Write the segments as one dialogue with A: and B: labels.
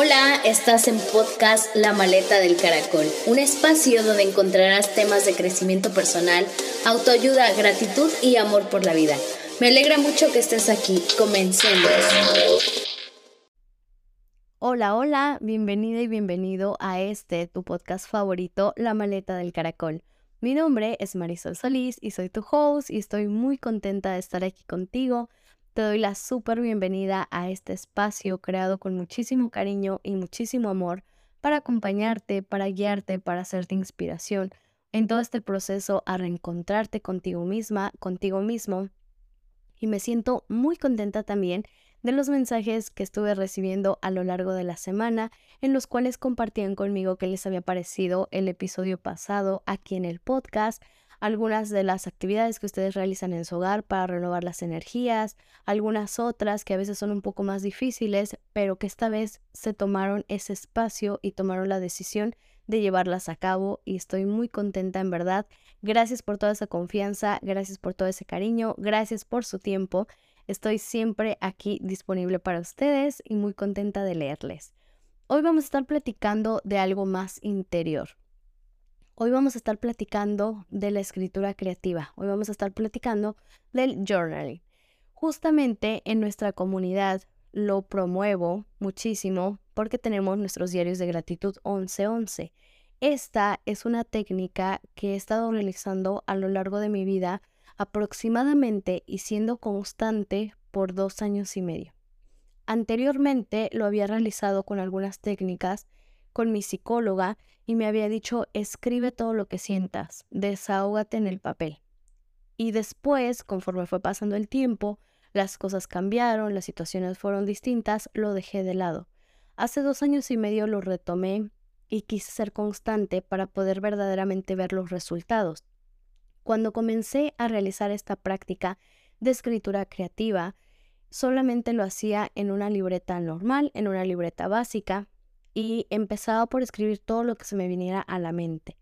A: Hola, estás en podcast La Maleta del Caracol, un espacio donde encontrarás temas de crecimiento personal, autoayuda, gratitud y amor por la vida. Me alegra mucho que estés aquí. Comencemos.
B: Hola, hola, bienvenida y bienvenido a este, tu podcast favorito, La Maleta del Caracol. Mi nombre es Marisol Solís y soy tu host y estoy muy contenta de estar aquí contigo te doy la súper bienvenida a este espacio creado con muchísimo cariño y muchísimo amor para acompañarte, para guiarte, para hacerte inspiración en todo este proceso a reencontrarte contigo misma, contigo mismo. Y me siento muy contenta también de los mensajes que estuve recibiendo a lo largo de la semana, en los cuales compartían conmigo qué les había parecido el episodio pasado aquí en el podcast, algunas de las actividades que ustedes realizan en su hogar para renovar las energías, algunas otras que a veces son un poco más difíciles, pero que esta vez se tomaron ese espacio y tomaron la decisión de llevarlas a cabo y estoy muy contenta en verdad. Gracias por toda esa confianza, gracias por todo ese cariño, gracias por su tiempo. Estoy siempre aquí disponible para ustedes y muy contenta de leerles. Hoy vamos a estar platicando de algo más interior. Hoy vamos a estar platicando de la escritura creativa. Hoy vamos a estar platicando del journaling. Justamente en nuestra comunidad lo promuevo muchísimo porque tenemos nuestros diarios de gratitud 1111. Esta es una técnica que he estado realizando a lo largo de mi vida aproximadamente y siendo constante por dos años y medio. Anteriormente lo había realizado con algunas técnicas con mi psicóloga y me había dicho, escribe todo lo que sientas, desahógate en el papel. Y después, conforme fue pasando el tiempo, las cosas cambiaron, las situaciones fueron distintas, lo dejé de lado. Hace dos años y medio lo retomé y quise ser constante para poder verdaderamente ver los resultados. Cuando comencé a realizar esta práctica de escritura creativa, solamente lo hacía en una libreta normal, en una libreta básica, y empezaba por escribir todo lo que se me viniera a la mente.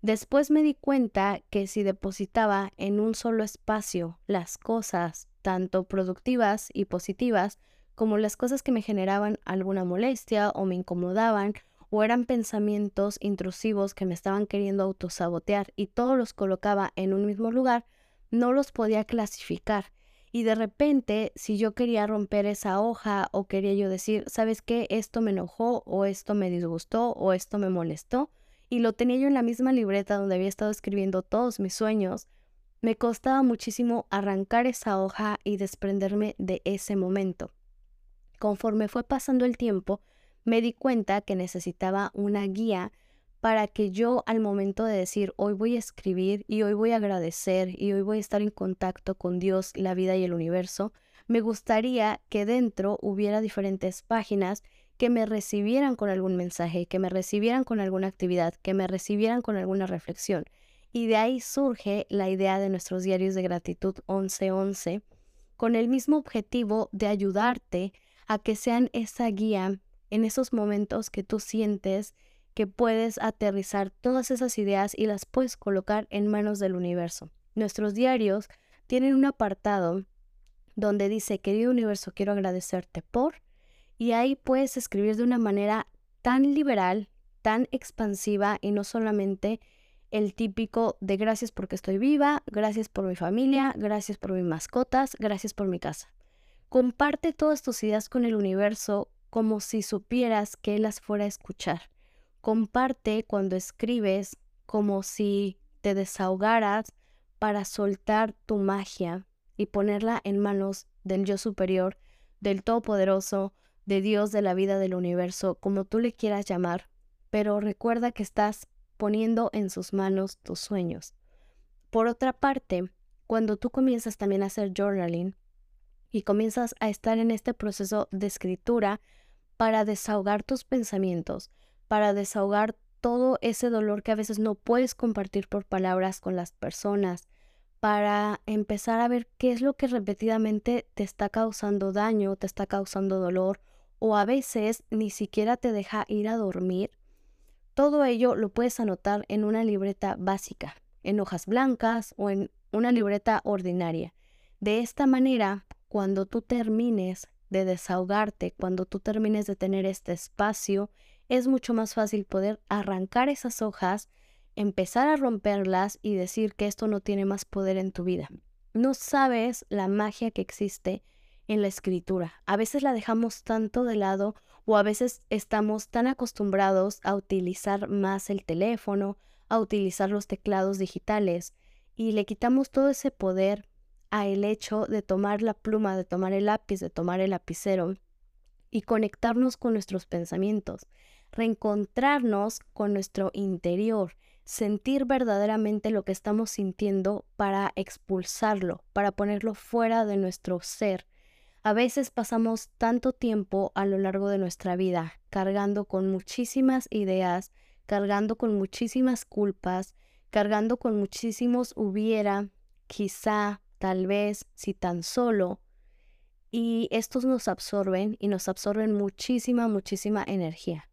B: Después me di cuenta que si depositaba en un solo espacio las cosas, tanto productivas y positivas, como las cosas que me generaban alguna molestia o me incomodaban, o eran pensamientos intrusivos que me estaban queriendo autosabotear y todos los colocaba en un mismo lugar, no los podía clasificar y de repente, si yo quería romper esa hoja o quería yo decir, ¿sabes qué? Esto me enojó o esto me disgustó o esto me molestó, y lo tenía yo en la misma libreta donde había estado escribiendo todos mis sueños, me costaba muchísimo arrancar esa hoja y desprenderme de ese momento. Conforme fue pasando el tiempo, me di cuenta que necesitaba una guía para que yo al momento de decir hoy voy a escribir y hoy voy a agradecer y hoy voy a estar en contacto con Dios, la vida y el universo, me gustaría que dentro hubiera diferentes páginas que me recibieran con algún mensaje, que me recibieran con alguna actividad, que me recibieran con alguna reflexión. Y de ahí surge la idea de nuestros diarios de gratitud 1111, con el mismo objetivo de ayudarte a que sean esa guía en esos momentos que tú sientes que puedes aterrizar todas esas ideas y las puedes colocar en manos del universo. Nuestros diarios tienen un apartado donde dice, querido universo, quiero agradecerte por, y ahí puedes escribir de una manera tan liberal, tan expansiva y no solamente el típico de gracias porque estoy viva, gracias por mi familia, gracias por mis mascotas, gracias por mi casa. Comparte todas tus ideas con el universo como si supieras que él las fuera a escuchar. Comparte cuando escribes como si te desahogaras para soltar tu magia y ponerla en manos del yo superior, del Todopoderoso, de Dios, de la vida, del universo, como tú le quieras llamar, pero recuerda que estás poniendo en sus manos tus sueños. Por otra parte, cuando tú comienzas también a hacer journaling y comienzas a estar en este proceso de escritura para desahogar tus pensamientos, para desahogar todo ese dolor que a veces no puedes compartir por palabras con las personas, para empezar a ver qué es lo que repetidamente te está causando daño, te está causando dolor o a veces ni siquiera te deja ir a dormir. Todo ello lo puedes anotar en una libreta básica, en hojas blancas o en una libreta ordinaria. De esta manera, cuando tú termines de desahogarte, cuando tú termines de tener este espacio, es mucho más fácil poder arrancar esas hojas, empezar a romperlas y decir que esto no tiene más poder en tu vida. No sabes la magia que existe en la escritura. A veces la dejamos tanto de lado o a veces estamos tan acostumbrados a utilizar más el teléfono, a utilizar los teclados digitales y le quitamos todo ese poder a el hecho de tomar la pluma, de tomar el lápiz, de tomar el lapicero y conectarnos con nuestros pensamientos, reencontrarnos con nuestro interior, sentir verdaderamente lo que estamos sintiendo para expulsarlo, para ponerlo fuera de nuestro ser. A veces pasamos tanto tiempo a lo largo de nuestra vida cargando con muchísimas ideas, cargando con muchísimas culpas, cargando con muchísimos hubiera, quizá, tal vez, si tan solo. Y estos nos absorben y nos absorben muchísima, muchísima energía.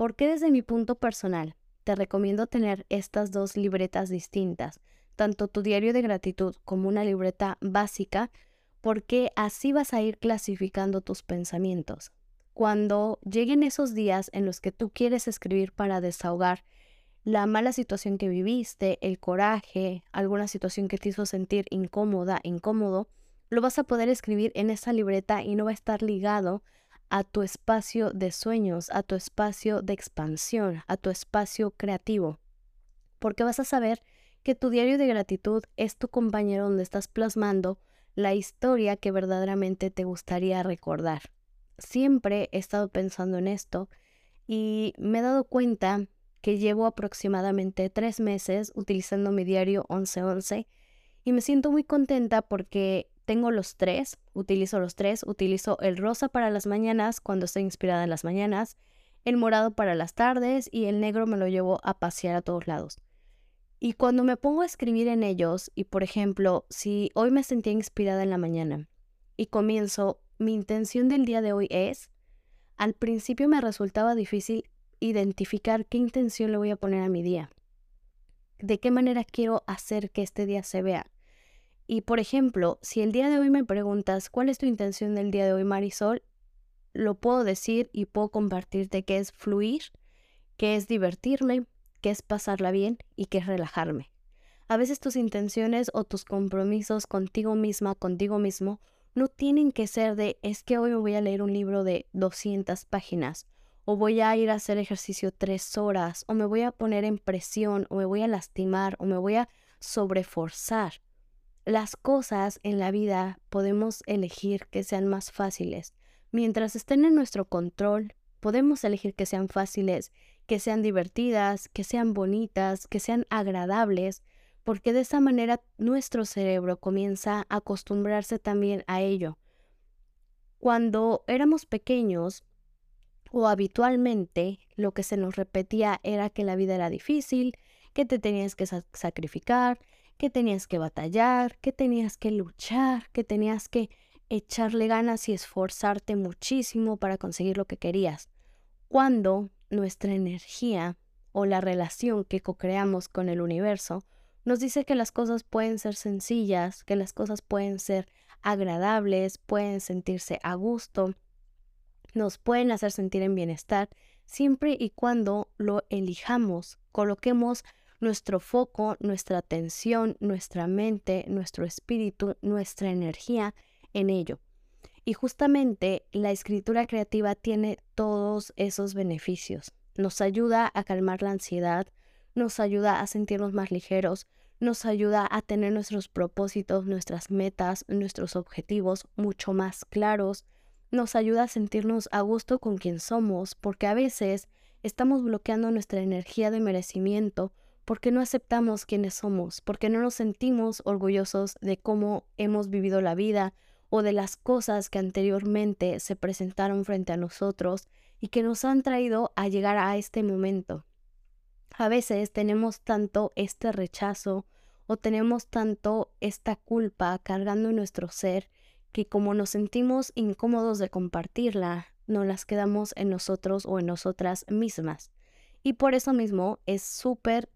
B: ¿Por qué desde mi punto personal te recomiendo tener estas dos libretas distintas? Tanto tu diario de gratitud como una libreta básica, porque así vas a ir clasificando tus pensamientos. Cuando lleguen esos días en los que tú quieres escribir para desahogar la mala situación que viviste, el coraje, alguna situación que te hizo sentir incómoda, incómodo, lo vas a poder escribir en esa libreta y no va a estar ligado a tu espacio de sueños, a tu espacio de expansión, a tu espacio creativo. Porque vas a saber que tu diario de gratitud es tu compañero donde estás plasmando la historia que verdaderamente te gustaría recordar. Siempre he estado pensando en esto y me he dado cuenta que llevo aproximadamente tres meses utilizando mi diario 1111 y me siento muy contenta porque tengo los tres, utilizo los tres, utilizo el rosa para las mañanas cuando estoy inspirada en las mañanas, el morado para las tardes y el negro me lo llevo a pasear a todos lados. Y cuando me pongo a escribir en ellos, y por ejemplo, si hoy me sentía inspirada en la mañana y comienzo, mi intención del día de hoy es, al principio me resultaba difícil identificar qué intención le voy a poner a mi día. De qué manera quiero hacer que este día se vea. Y por ejemplo, si el día de hoy me preguntas cuál es tu intención del día de hoy, Marisol, lo puedo decir y puedo compartirte que es fluir, que es divertirme, que es pasarla bien y que es relajarme. A veces tus intenciones o tus compromisos contigo misma, contigo mismo, no tienen que ser de es que hoy me voy a leer un libro de 200 páginas o voy a ir a hacer ejercicio tres horas, o me voy a poner en presión, o me voy a lastimar, o me voy a sobreforzar. Las cosas en la vida podemos elegir que sean más fáciles. Mientras estén en nuestro control, podemos elegir que sean fáciles, que sean divertidas, que sean bonitas, que sean agradables, porque de esa manera nuestro cerebro comienza a acostumbrarse también a ello. Cuando éramos pequeños, o habitualmente lo que se nos repetía era que la vida era difícil, que te tenías que sacrificar, que tenías que batallar, que tenías que luchar, que tenías que echarle ganas y esforzarte muchísimo para conseguir lo que querías. Cuando nuestra energía o la relación que co-creamos con el universo nos dice que las cosas pueden ser sencillas, que las cosas pueden ser agradables, pueden sentirse a gusto, nos pueden hacer sentir en bienestar siempre y cuando lo elijamos, coloquemos nuestro foco, nuestra atención, nuestra mente, nuestro espíritu, nuestra energía en ello. Y justamente la escritura creativa tiene todos esos beneficios. Nos ayuda a calmar la ansiedad, nos ayuda a sentirnos más ligeros, nos ayuda a tener nuestros propósitos, nuestras metas, nuestros objetivos mucho más claros, nos ayuda a sentirnos a gusto con quien somos, porque a veces estamos bloqueando nuestra energía de merecimiento porque no aceptamos quienes somos, porque no nos sentimos orgullosos de cómo hemos vivido la vida o de las cosas que anteriormente se presentaron frente a nosotros y que nos han traído a llegar a este momento. A veces tenemos tanto este rechazo o tenemos tanto esta culpa cargando en nuestro ser que como nos sentimos incómodos de compartirla, no las quedamos en nosotros o en nosotras mismas. Y por eso mismo es súper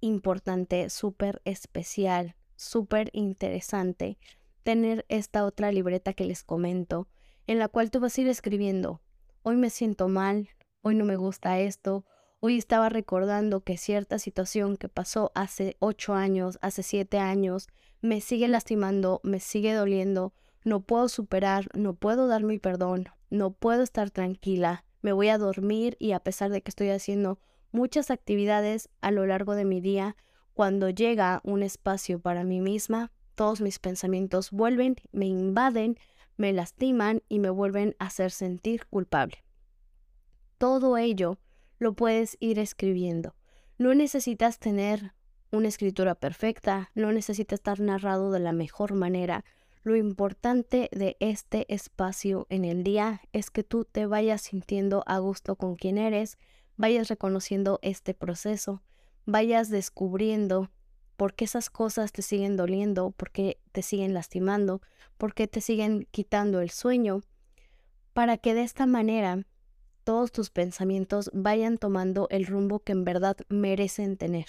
B: importante, súper especial, súper interesante tener esta otra libreta que les comento, en la cual tú vas a ir escribiendo, hoy me siento mal, hoy no me gusta esto, hoy estaba recordando que cierta situación que pasó hace ocho años, hace siete años, me sigue lastimando, me sigue doliendo, no puedo superar, no puedo dar mi perdón, no puedo estar tranquila, me voy a dormir y a pesar de que estoy haciendo muchas actividades a lo largo de mi día, cuando llega un espacio para mí misma, todos mis pensamientos vuelven, me invaden, me lastiman y me vuelven a hacer sentir culpable. Todo ello lo puedes ir escribiendo. No necesitas tener una escritura perfecta, no necesita estar narrado de la mejor manera. Lo importante de este espacio en el día es que tú te vayas sintiendo a gusto con quien eres, vayas reconociendo este proceso, vayas descubriendo por qué esas cosas te siguen doliendo, por qué te siguen lastimando, por qué te siguen quitando el sueño, para que de esta manera todos tus pensamientos vayan tomando el rumbo que en verdad merecen tener.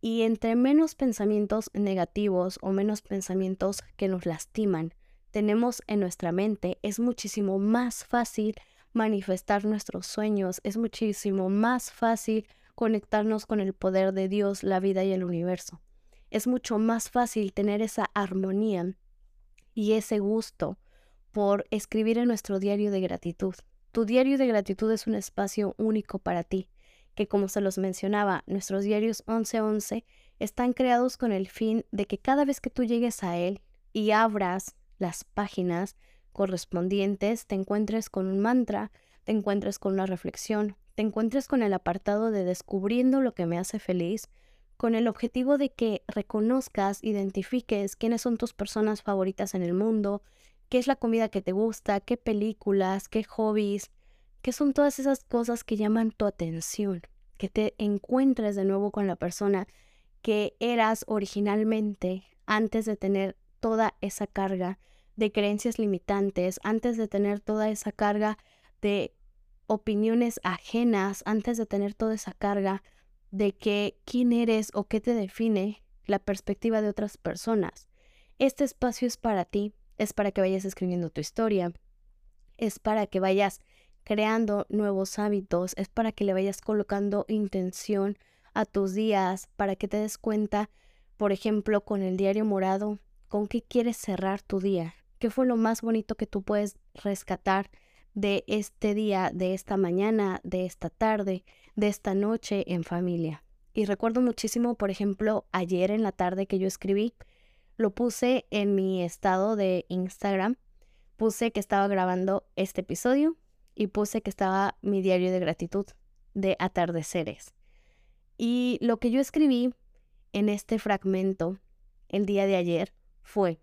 B: Y entre menos pensamientos negativos o menos pensamientos que nos lastiman tenemos en nuestra mente, es muchísimo más fácil manifestar nuestros sueños, es muchísimo más fácil conectarnos con el poder de Dios, la vida y el universo. Es mucho más fácil tener esa armonía y ese gusto por escribir en nuestro diario de gratitud. Tu diario de gratitud es un espacio único para ti, que como se los mencionaba, nuestros diarios 1111 están creados con el fin de que cada vez que tú llegues a él y abras las páginas, correspondientes, te encuentres con un mantra, te encuentres con una reflexión, te encuentres con el apartado de descubriendo lo que me hace feliz, con el objetivo de que reconozcas, identifiques quiénes son tus personas favoritas en el mundo, qué es la comida que te gusta, qué películas, qué hobbies, qué son todas esas cosas que llaman tu atención, que te encuentres de nuevo con la persona que eras originalmente antes de tener toda esa carga de creencias limitantes, antes de tener toda esa carga de opiniones ajenas, antes de tener toda esa carga de que quién eres o qué te define la perspectiva de otras personas. Este espacio es para ti, es para que vayas escribiendo tu historia, es para que vayas creando nuevos hábitos, es para que le vayas colocando intención a tus días, para que te des cuenta, por ejemplo, con el diario morado, con qué quieres cerrar tu día, ¿Qué fue lo más bonito que tú puedes rescatar de este día, de esta mañana, de esta tarde, de esta noche en familia? Y recuerdo muchísimo, por ejemplo, ayer en la tarde que yo escribí, lo puse en mi estado de Instagram, puse que estaba grabando este episodio y puse que estaba mi diario de gratitud de atardeceres. Y lo que yo escribí en este fragmento el día de ayer fue,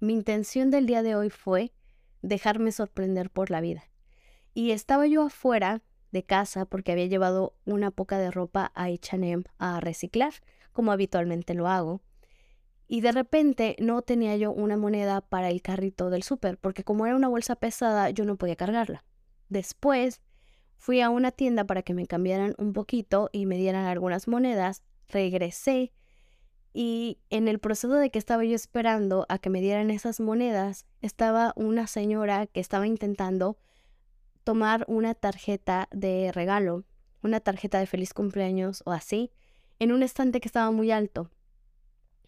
B: mi intención del día de hoy fue dejarme sorprender por la vida. Y estaba yo afuera de casa porque había llevado una poca de ropa a H&M a reciclar, como habitualmente lo hago. Y de repente no tenía yo una moneda para el carrito del súper, porque como era una bolsa pesada, yo no podía cargarla. Después fui a una tienda para que me cambiaran un poquito y me dieran algunas monedas, regresé y en el proceso de que estaba yo esperando a que me dieran esas monedas, estaba una señora que estaba intentando tomar una tarjeta de regalo, una tarjeta de feliz cumpleaños o así, en un estante que estaba muy alto.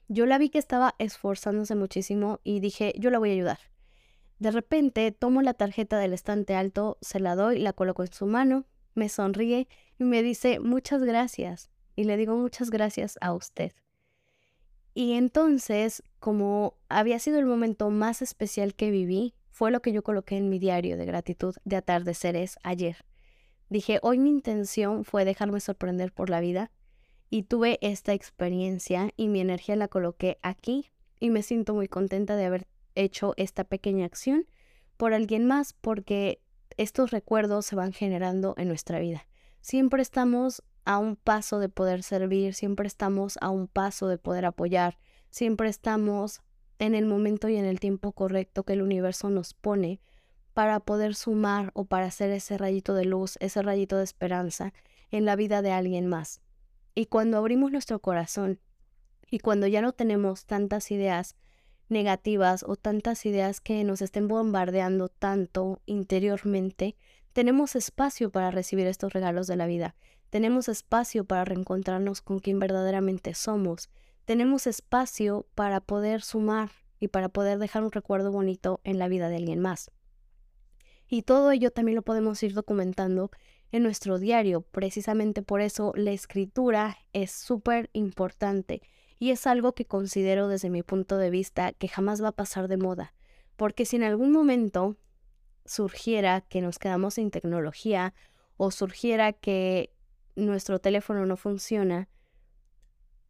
B: Yo la vi que estaba esforzándose muchísimo y dije, yo la voy a ayudar. De repente tomo la tarjeta del estante alto, se la doy, la coloco en su mano, me sonríe y me dice muchas gracias. Y le digo muchas gracias a usted. Y entonces, como había sido el momento más especial que viví, fue lo que yo coloqué en mi diario de gratitud de atardeceres ayer. Dije, hoy mi intención fue dejarme sorprender por la vida y tuve esta experiencia y mi energía la coloqué aquí y me siento muy contenta de haber hecho esta pequeña acción por alguien más porque estos recuerdos se van generando en nuestra vida. Siempre estamos a un paso de poder servir, siempre estamos a un paso de poder apoyar, siempre estamos en el momento y en el tiempo correcto que el universo nos pone para poder sumar o para hacer ese rayito de luz, ese rayito de esperanza en la vida de alguien más. Y cuando abrimos nuestro corazón y cuando ya no tenemos tantas ideas negativas o tantas ideas que nos estén bombardeando tanto interiormente, tenemos espacio para recibir estos regalos de la vida. Tenemos espacio para reencontrarnos con quien verdaderamente somos. Tenemos espacio para poder sumar y para poder dejar un recuerdo bonito en la vida de alguien más. Y todo ello también lo podemos ir documentando en nuestro diario. Precisamente por eso la escritura es súper importante y es algo que considero desde mi punto de vista que jamás va a pasar de moda. Porque si en algún momento surgiera que nos quedamos sin tecnología o surgiera que nuestro teléfono no funciona,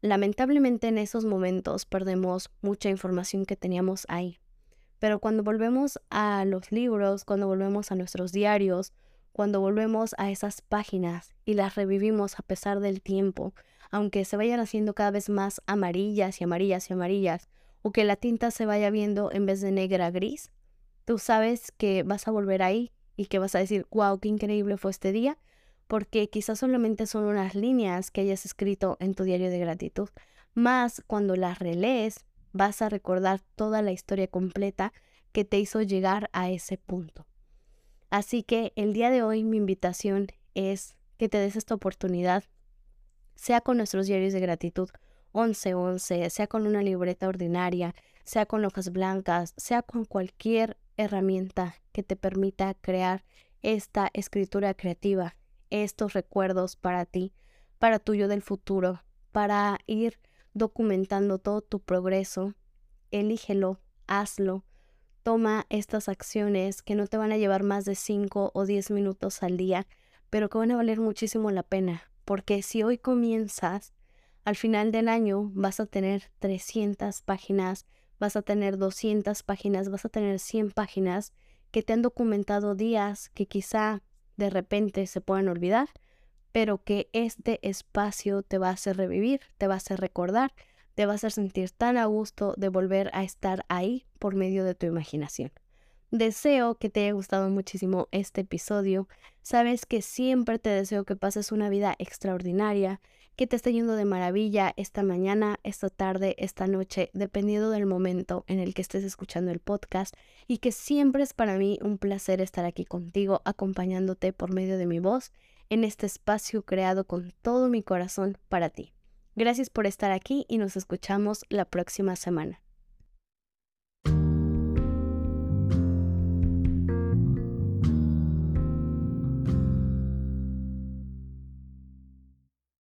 B: lamentablemente en esos momentos perdemos mucha información que teníamos ahí. Pero cuando volvemos a los libros, cuando volvemos a nuestros diarios, cuando volvemos a esas páginas y las revivimos a pesar del tiempo, aunque se vayan haciendo cada vez más amarillas y amarillas y amarillas, o que la tinta se vaya viendo en vez de negra gris, tú sabes que vas a volver ahí y que vas a decir, wow, qué increíble fue este día, porque quizás solamente son unas líneas que hayas escrito en tu diario de gratitud, más cuando las relees vas a recordar toda la historia completa que te hizo llegar a ese punto. Así que el día de hoy mi invitación es que te des esta oportunidad, sea con nuestros diarios de gratitud 1111, sea con una libreta ordinaria, sea con hojas blancas, sea con cualquier herramienta que te permita crear esta escritura creativa, estos recuerdos para ti, para tuyo del futuro, para ir documentando todo tu progreso. Elígelo, hazlo, toma estas acciones que no te van a llevar más de 5 o 10 minutos al día, pero que van a valer muchísimo la pena, porque si hoy comienzas, al final del año vas a tener 300 páginas, vas a tener 200 páginas, vas a tener 100 páginas que te han documentado días que quizá de repente se puedan olvidar, pero que este espacio te va a hacer revivir, te va a hacer recordar, te va a hacer sentir tan a gusto de volver a estar ahí por medio de tu imaginación. Deseo que te haya gustado muchísimo este episodio. Sabes que siempre te deseo que pases una vida extraordinaria, que te esté yendo de maravilla esta mañana, esta tarde, esta noche, dependiendo del momento en el que estés escuchando el podcast y que siempre es para mí un placer estar aquí contigo, acompañándote por medio de mi voz en este espacio creado con todo mi corazón para ti. Gracias por estar aquí y nos escuchamos la próxima semana.